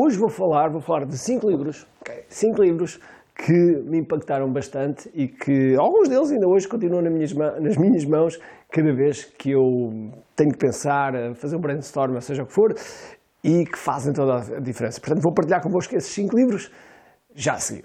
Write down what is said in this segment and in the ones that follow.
Hoje vou falar, vou falar de cinco livros, okay? cinco livros que me impactaram bastante e que alguns deles ainda hoje continuam nas minhas, nas minhas mãos cada vez que eu tenho que pensar, fazer um brainstorm, seja o que for, e que fazem toda a diferença. Portanto, vou partilhar convosco esses cinco livros já a seguir.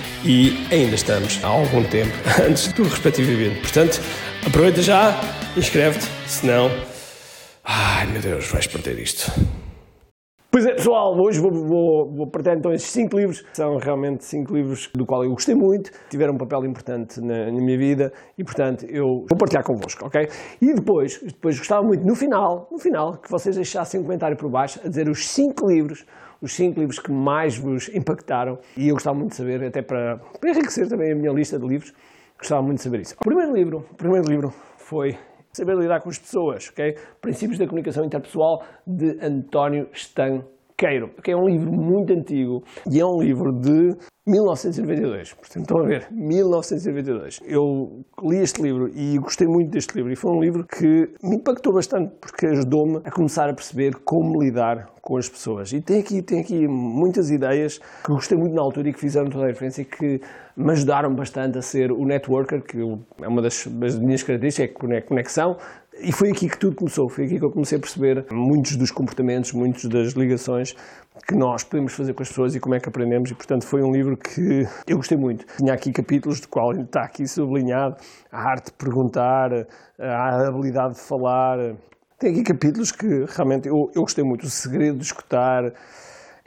e ainda estamos há algum tempo antes do respectivo evento. Portanto, aproveita já, inscreve-te, senão. Ai meu Deus, vais perder isto. Pois é, pessoal, hoje vou, vou, vou partilhar então estes cinco livros. São realmente cinco livros do qual eu gostei muito, tiveram um papel importante na, na, minha vida e, portanto, eu vou partilhar convosco, ok? E depois, depois gostava muito, no final, no final, que vocês deixassem um comentário por baixo a dizer os cinco livros os cinco livros que mais vos impactaram e eu gostava muito de saber, até para, para enriquecer também a minha lista de livros, gostava muito de saber isso. O primeiro livro, o primeiro livro foi Saber Lidar com as Pessoas, ok? Princípios da Comunicação Interpessoal, de António Stanqueiro, que é um livro muito antigo e é um livro de 1992. Portanto, estão a ver, 1992. Eu li este livro e gostei muito deste livro. E foi um livro que me impactou bastante porque ajudou-me a começar a perceber como lidar com as pessoas. E tem aqui, tem aqui muitas ideias que gostei muito na altura e que fizeram toda a diferença e que me ajudaram bastante a ser o networker, que é uma das, das minhas características, é conexão, e foi aqui que tudo começou, foi aqui que eu comecei a perceber muitos dos comportamentos, muitas das ligações que nós podemos fazer com as pessoas e como é que aprendemos e, portanto, foi um livro que eu gostei muito. Tinha aqui capítulos do qual está aqui sublinhado a arte de perguntar, a habilidade de falar. Tem aqui capítulos que realmente eu, eu gostei muito. O segredo de escutar.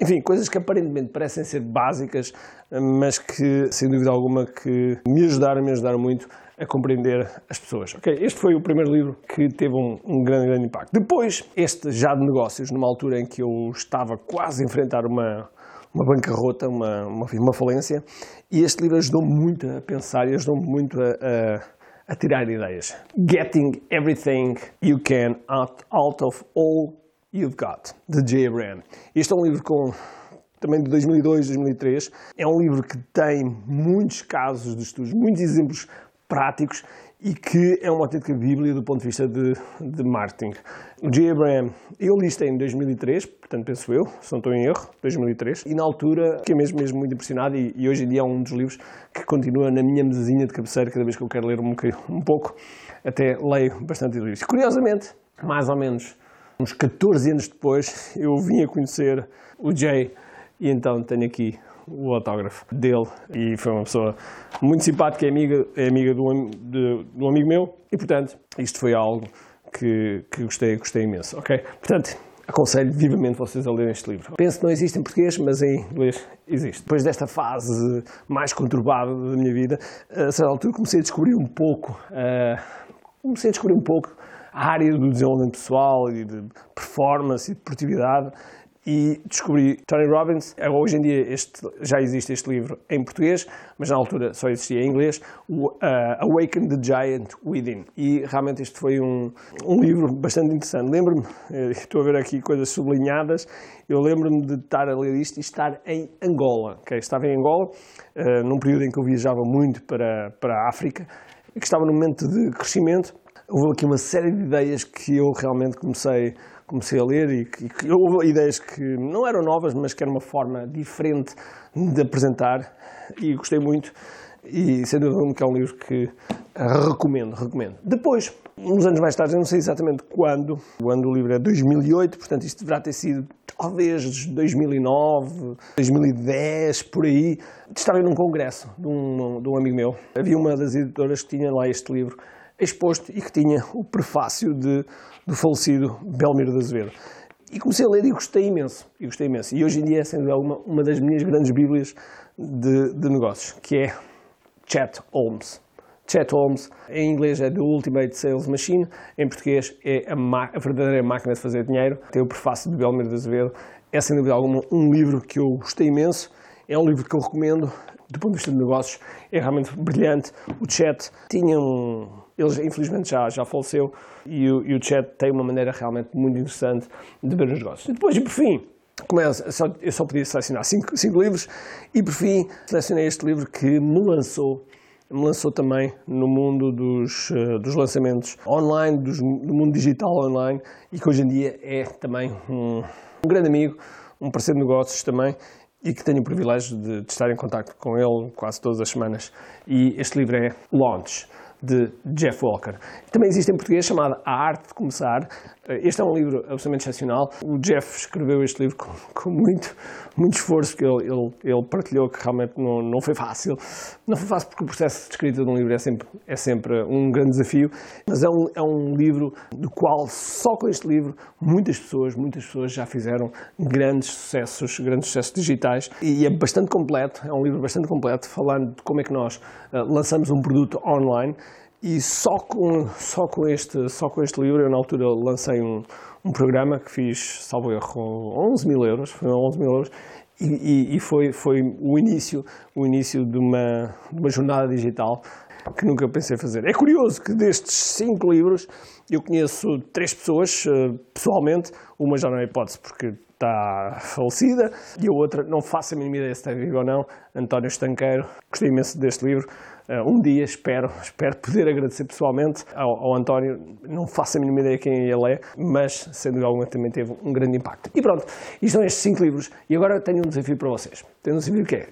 Enfim, coisas que aparentemente parecem ser básicas, mas que, sem dúvida alguma, que me ajudaram, me ajudaram muito a compreender as pessoas. Okay? Este foi o primeiro livro que teve um, um, grande, grande impacto. Depois, este já de negócios, numa altura em que eu estava quase a enfrentar uma, uma bancarrota, uma, uma, uma falência, e este livro ajudou-me muito a pensar e ajudou-me muito a, a, a, tirar ideias. Getting Everything You Can Out, out of All You've Got, de J. Abraham. Este é um livro com também de 2002, 2003. É um livro que tem muitos casos de estudos, muitos exemplos práticos e que é uma autêntica bíblia do ponto de vista de, de marketing. O J. Abraham, eu li isto em 2003, portanto penso eu, se não estou em erro, 2003, e na altura fiquei mesmo, mesmo muito impressionado e, e, hoje em dia é um dos livros que continua na minha mesinha de cabeceira cada vez que eu quero ler um, um pouco, até leio bastante livros. Curiosamente, mais ou menos uns 14 anos depois, eu vim a conhecer o Jay e então tenho aqui o autógrafo dele e foi uma pessoa muito simpática, é amiga, é amiga de, de um amigo meu e, portanto, isto foi algo que, que gostei, gostei imenso, ok? Portanto, aconselho vivamente vocês a lerem este livro. Penso que não existe em português, mas em inglês existe. Depois desta fase mais conturbada da minha vida, a certa altura comecei a descobrir um pouco, uh, comecei a descobrir um pouco área do desenvolvimento pessoal e de performance e de produtividade e descobri Tony Robbins. Hoje em dia este, já existe este livro em português, mas na altura só existia em inglês, o, uh, Awaken the Giant Within. E realmente este foi um, um livro bastante interessante. Lembro-me, eh, estou a ver aqui coisas sublinhadas, eu lembro-me de estar a ler isto e estar em Angola. Okay? Estava em Angola, uh, num período em que eu viajava muito para, para a África, que estava num momento de crescimento. Houve aqui uma série de ideias que eu realmente comecei comecei a ler e, e, houve ideias que não eram novas, mas que era uma forma diferente de apresentar e gostei muito e sem dúvida que é um livro que recomendo, recomendo. Depois, uns anos mais tarde, eu não sei exatamente quando, o livro é 2008, portanto isto deverá ter sido talvez 2009, 2010, por aí, estava num congresso de um, de um amigo meu. Havia uma das editoras que tinha lá este livro exposto e que tinha o prefácio de, do falecido Belmiro de Azevedo. E comecei a ler e gostei imenso. E gostei imenso. E hoje em dia é, sem dúvida alguma, uma das minhas grandes bíblias de, de negócios, que é Chat Holmes. Chat Holmes, em inglês é The Ultimate Sales Machine, em português é a, a verdadeira máquina de fazer dinheiro. Tem o prefácio de Belmiro de Azevedo. É, sem dúvida alguma, um livro que eu gostei imenso. É um livro que eu recomendo. Do ponto de vista de negócios, é realmente brilhante. O Chat tinha um... Ele, infelizmente, já, já faleceu. E o, e o Chat tem uma maneira realmente muito interessante de ver os negócios. E depois, e por fim, Começo, só, eu só podia selecionar cinco, cinco, livros e, por fim, selecionei este livro que me lançou, me lançou também no mundo dos, uh, dos lançamentos online, dos, do mundo digital online e que hoje em dia é também um, um grande amigo, um parceiro de negócios também e que tenho o privilégio de, de estar em contato com ele quase todas as semanas. E este livro é Launch de Jeff Walker. Também existe em português chamado A Arte de Começar. Eh, este é um livro absolutamente excepcional. O Jeff escreveu este livro com, com muito, muito esforço, porque ele, ele, ele, partilhou que realmente não, não foi fácil. Não foi fácil porque o processo de escrita de um livro é sempre, é sempre um grande desafio, mas é um, é um livro do qual, só com este livro, muitas pessoas, muitas pessoas já fizeram grandes sucessos, grandes sucessos digitais e é bastante completo, é um livro bastante completo, falando de como é que nós uh, lançamos um produto online e só com, só com, este, só com este livro, eu na altura lancei um, um programa que fiz, salvo erro, 11 mil euros, foi 11 mil euros, e, e, e, foi, foi o início, o início de, uma, de uma jornada digital que nunca pensei fazer. É curioso que destes cinco livros eu conheço três pessoas uh, pessoalmente, uma já não é hipótese porque está falecida e a outra não faço a mínima ideia se está vivo ou não, António Estanqueiro. Gostei imenso deste livro. Uh, um dia espero, espero poder agradecer pessoalmente ao, ao, António. Não faço a mínima ideia quem ele é, mas sendo alguma também teve um grande impacto. E pronto, isto são estes cinco livros. E agora tenho um desafio para vocês. Tenho um desafio que é: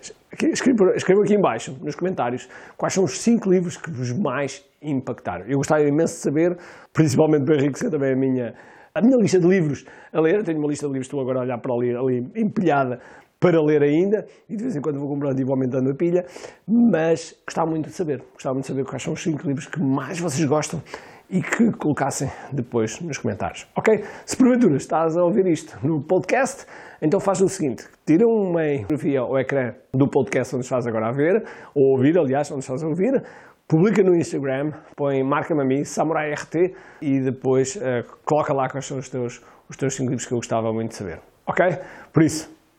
escreva aqui embaixo, nos comentários, quais são os cinco livros que vos mais impactaram. Eu gostaria imenso de saber, principalmente do Henrique, que também a minha a minha lista de livros a ler, tenho uma lista de livros, estou agora a olhar para ali, ali empilhada para ler ainda, e de vez em quando vou comprando e vou aumentando a pilha, mas gostava muito de saber, gostava muito de saber quais são os 5 livros que mais vocês gostam e que colocassem depois nos comentários, ok? Se porventura estás a ouvir isto no podcast, então faz o seguinte, tira uma fotografia ao ecrã do podcast onde estás agora a ver, ou ouvir, aliás, onde estás a ouvir, publica no Instagram, põe marca-me a mim, Samurai RT, e depois uh, coloca lá quais são os teus, os teus 5 livros que eu gostava muito de saber, ok? Por isso,